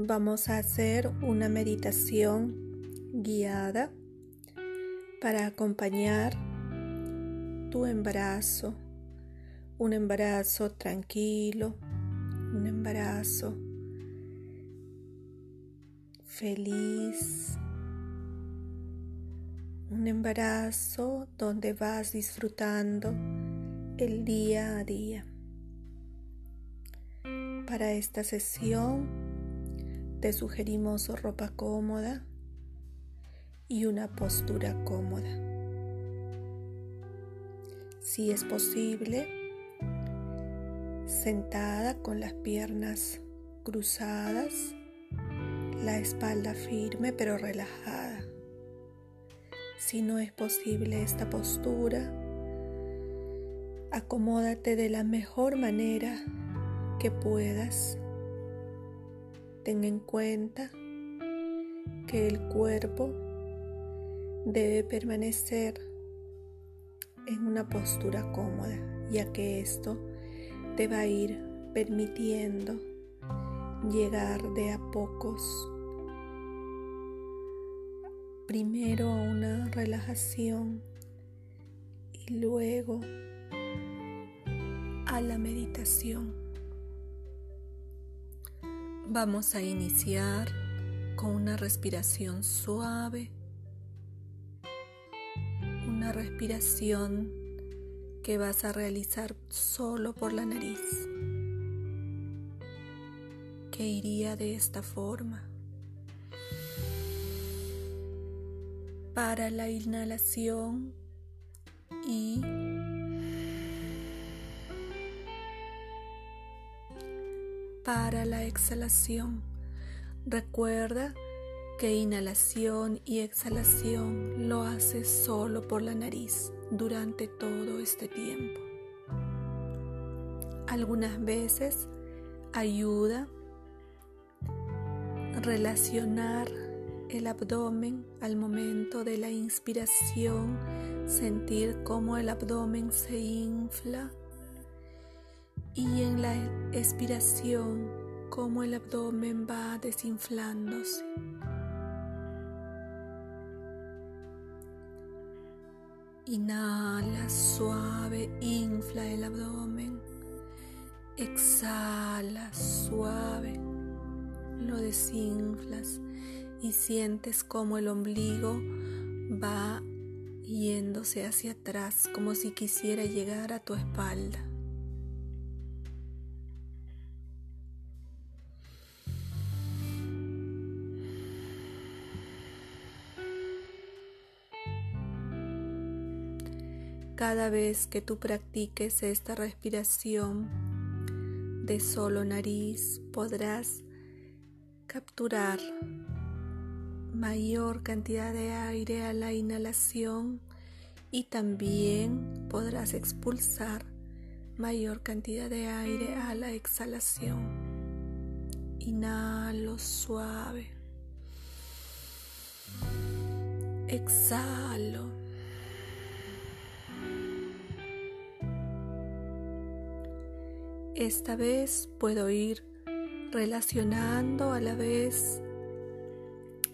Vamos a hacer una meditación guiada para acompañar tu embarazo, un embarazo tranquilo, un embarazo feliz, un embarazo donde vas disfrutando el día a día. Para esta sesión te sugerimos ropa cómoda y una postura cómoda. Si es posible, sentada con las piernas cruzadas, la espalda firme pero relajada. Si no es posible esta postura, acomódate de la mejor manera que puedas Ten en cuenta que el cuerpo debe permanecer en una postura cómoda, ya que esto te va a ir permitiendo llegar de a pocos primero a una relajación y luego a la meditación. Vamos a iniciar con una respiración suave, una respiración que vas a realizar solo por la nariz, que iría de esta forma. Para la inhalación y para la exhalación. Recuerda que inhalación y exhalación lo haces solo por la nariz durante todo este tiempo. Algunas veces ayuda relacionar el abdomen al momento de la inspiración, sentir cómo el abdomen se infla y en la expiración como el abdomen va desinflándose. Inhala suave, infla el abdomen. Exhala suave, lo desinflas y sientes como el ombligo va yéndose hacia atrás como si quisiera llegar a tu espalda. Cada vez que tú practiques esta respiración de solo nariz, podrás capturar mayor cantidad de aire a la inhalación y también podrás expulsar mayor cantidad de aire a la exhalación. Inhalo suave. Exhalo. Esta vez puedo ir relacionando a la vez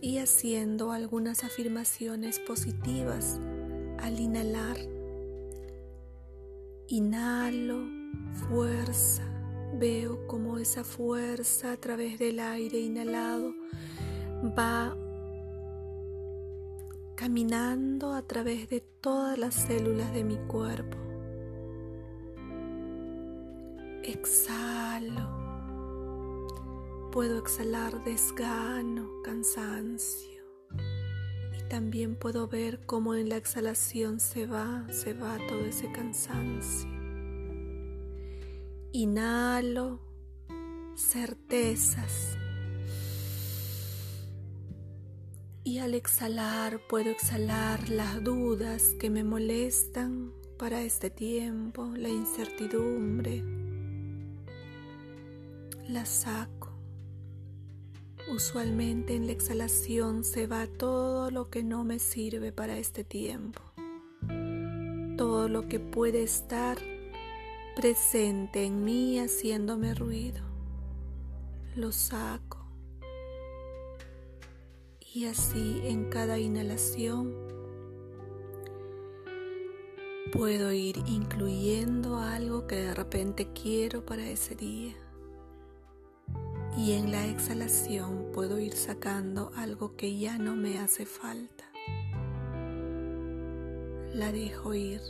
y haciendo algunas afirmaciones positivas al inhalar. Inhalo fuerza, veo como esa fuerza a través del aire inhalado va caminando a través de todas las células de mi cuerpo. Exhalo. Puedo exhalar desgano, cansancio. Y también puedo ver cómo en la exhalación se va, se va todo ese cansancio. Inhalo certezas. Y al exhalar puedo exhalar las dudas que me molestan para este tiempo, la incertidumbre, la saco. Usualmente en la exhalación se va todo lo que no me sirve para este tiempo, todo lo que puede estar presente en mí haciéndome ruido. Lo saco Y así en cada inhalación puedo ir incluyendo algo que de repente quiero para ese día. Y en la exhalación puedo ir sacando algo que ya no me hace falta. La dejo ir.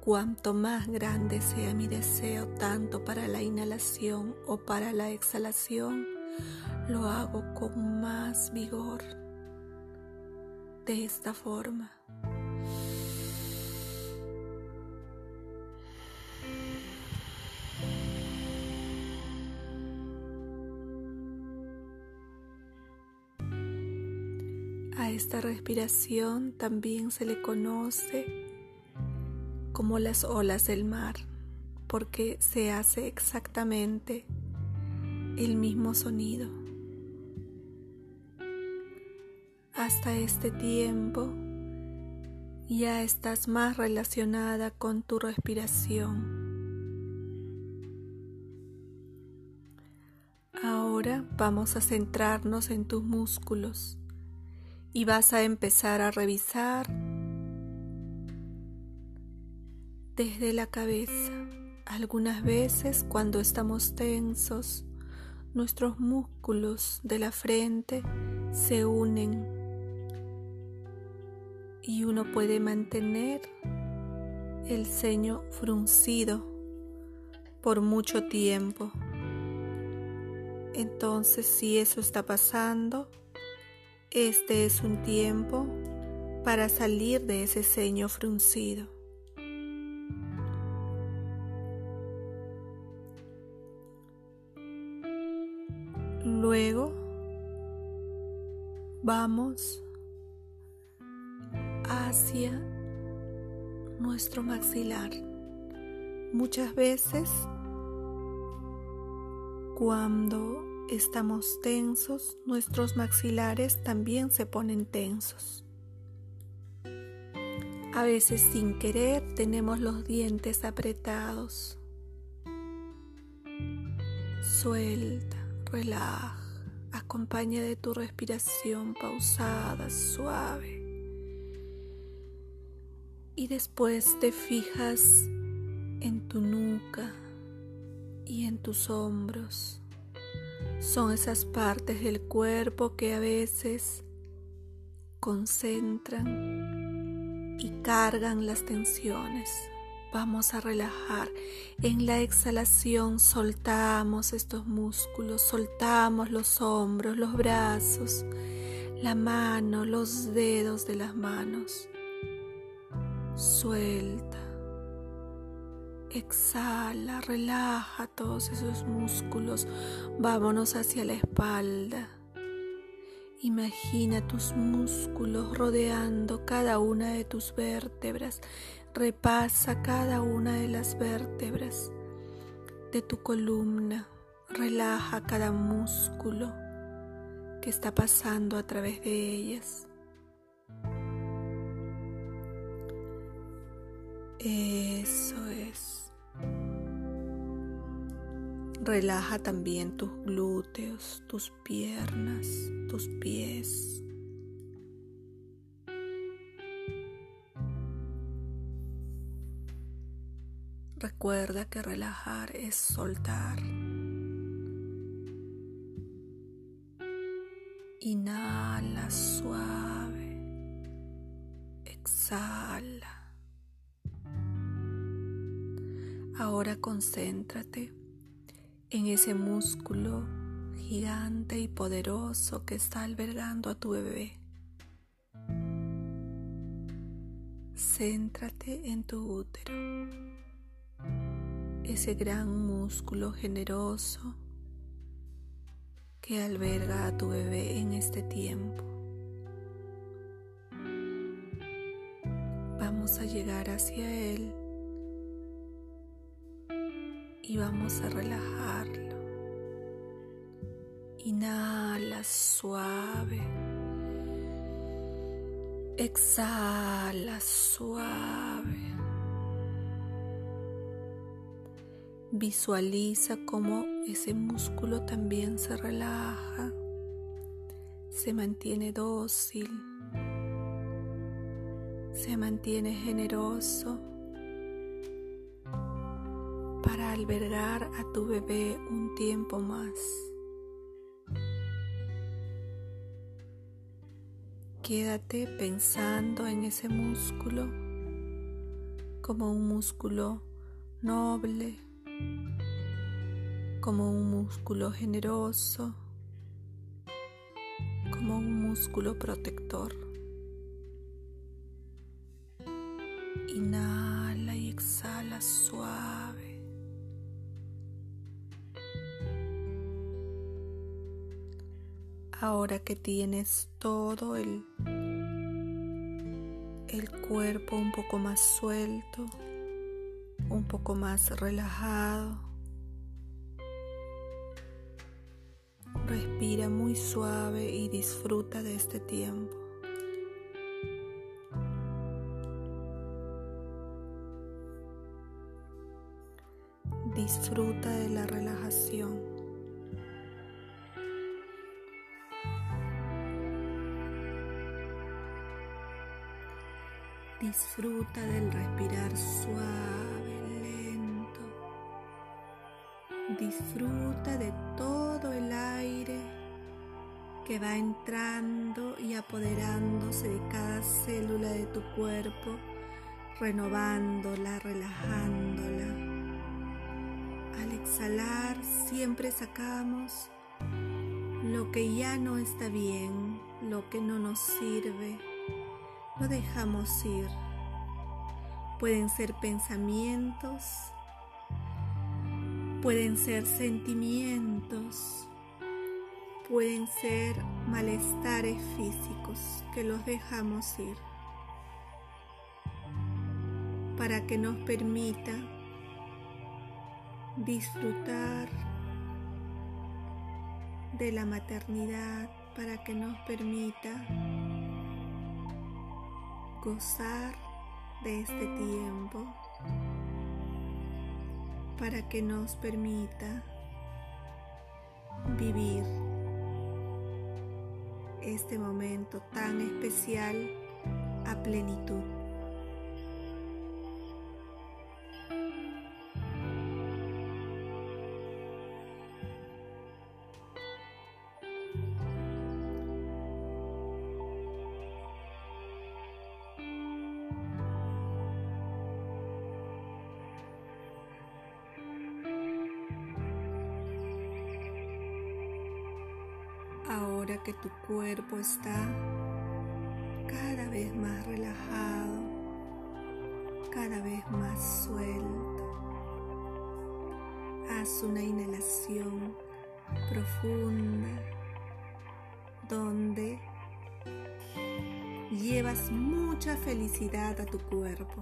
Cuanto más grande sea mi deseo, tanto para la inhalación o para la exhalación, lo hago con más vigor. De esta forma. Esta respiración también se le conoce como las olas del mar, porque se hace exactamente el mismo sonido. Hasta este tiempo ya estás más relacionada con tu respiración. Ahora vamos a centrarnos en tus músculos y vas a empezar a revisar desde la cabeza. Algunas veces cuando estamos tensos, nuestros músculos de la frente se unen y uno puede mantener el ceño fruncido por mucho tiempo. Entonces, si eso está pasando, este es un tiempo para salir de ese ceño fruncido. Luego vamos hacia nuestro maxilar. Muchas veces cuando estamos tensos, nuestros maxilares también se ponen tensos. A veces sin querer tenemos los dientes apretados. Suelta relaja, acompaña de tu respiración pausada, suave. Y después te fijas en tu nuca y en tus hombros. Son esas partes del cuerpo que a veces concentran y cargan las tensiones. Vamos a relajar. En la exhalación soltamos estos músculos, soltamos los hombros, los brazos, la mano, los dedos de las manos. Suelta. Exhala, relaja todos esos músculos. Vámonos hacia la espalda. Imagina tus músculos rodeando cada una de tus vértebras Repasa cada una de las vértebras de tu columna. Relaja cada músculo que está pasando a través de ellas. Eso es. Relaja también tus glúteos, tus piernas, tus pies. Recuerda que relajar es soltar. Inhala suave. Exhala. Ahora concéntrate en ese músculo gigante y poderoso que está albergando a tu bebé. Céntrate en tu útero ese gran músculo generoso que alberga a tu bebé en este tiempo. Vamos a llegar hacia él y vamos a relajarlo. Inhala suave. Exhala suave. Visualiza cómo ese músculo también se relaja, se mantiene dócil, se mantiene generoso para albergar a tu bebé un tiempo más. Quédate pensando en ese músculo como un músculo noble, como un músculo generoso, como un músculo protector. Inhala y exhala suave. Ahora que tienes todo el, el cuerpo un poco más suelto, un poco más relajado, respira muy suave y disfruta de este tiempo. Disfruta del respirar suave, lento. Disfruta de todo el aire que va entrando y apoderándose de cada célula de tu cuerpo, renovándola, relajándola. Al exhalar siempre sacamos lo que ya no está bien, lo que no nos sirve lo dejamos ir. Pueden ser pensamientos, pueden ser sentimientos, pueden ser malestares físicos que los dejamos ir para que nos permita disfrutar de la maternidad, para que nos permita gozar de este tiempo para que nos permita vivir este momento tan especial a plenitud. Ahora que tu cuerpo está cada vez más relajado, cada vez más suelto, haz una inhalación profunda donde llevas mucha felicidad a tu cuerpo.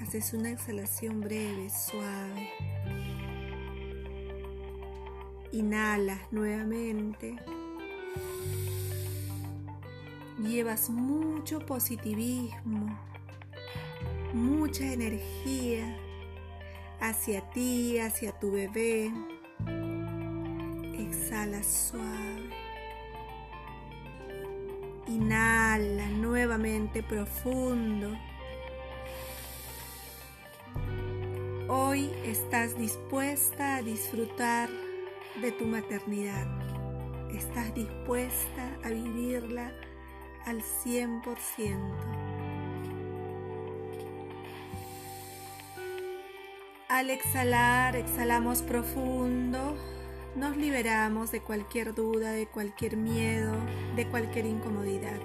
Haces una exhalación breve, suave. Inhalas nuevamente. Llevas mucho positivismo, mucha energía hacia ti, hacia tu bebé. Exhala suave. Inhala nuevamente profundo. Hoy estás dispuesta a disfrutar de tu maternidad. Estás dispuesta a vivirla al 100%. Al exhalar, exhalamos profundo, nos liberamos de cualquier duda, de cualquier miedo, de cualquier incomodidad.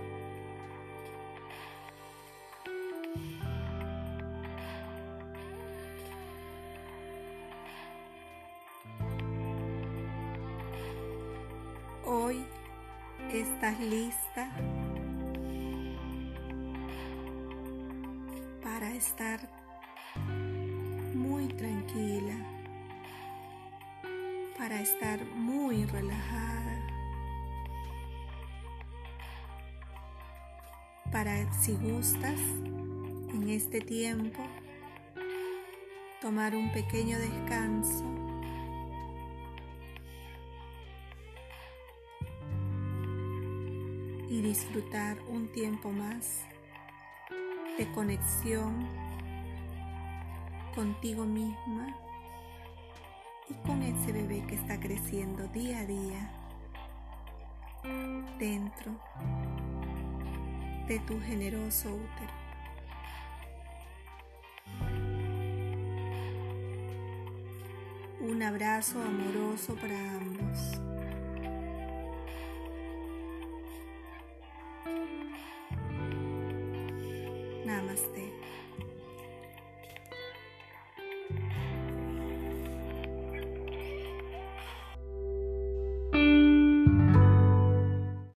Lista para estar muy tranquila, para estar muy relajada, para si gustas en este tiempo tomar un pequeño descanso y disfrutar un tiempo más de conexión contigo misma y con ese bebé que está creciendo día a día dentro de tu generoso útero. Un abrazo amoroso para ambos.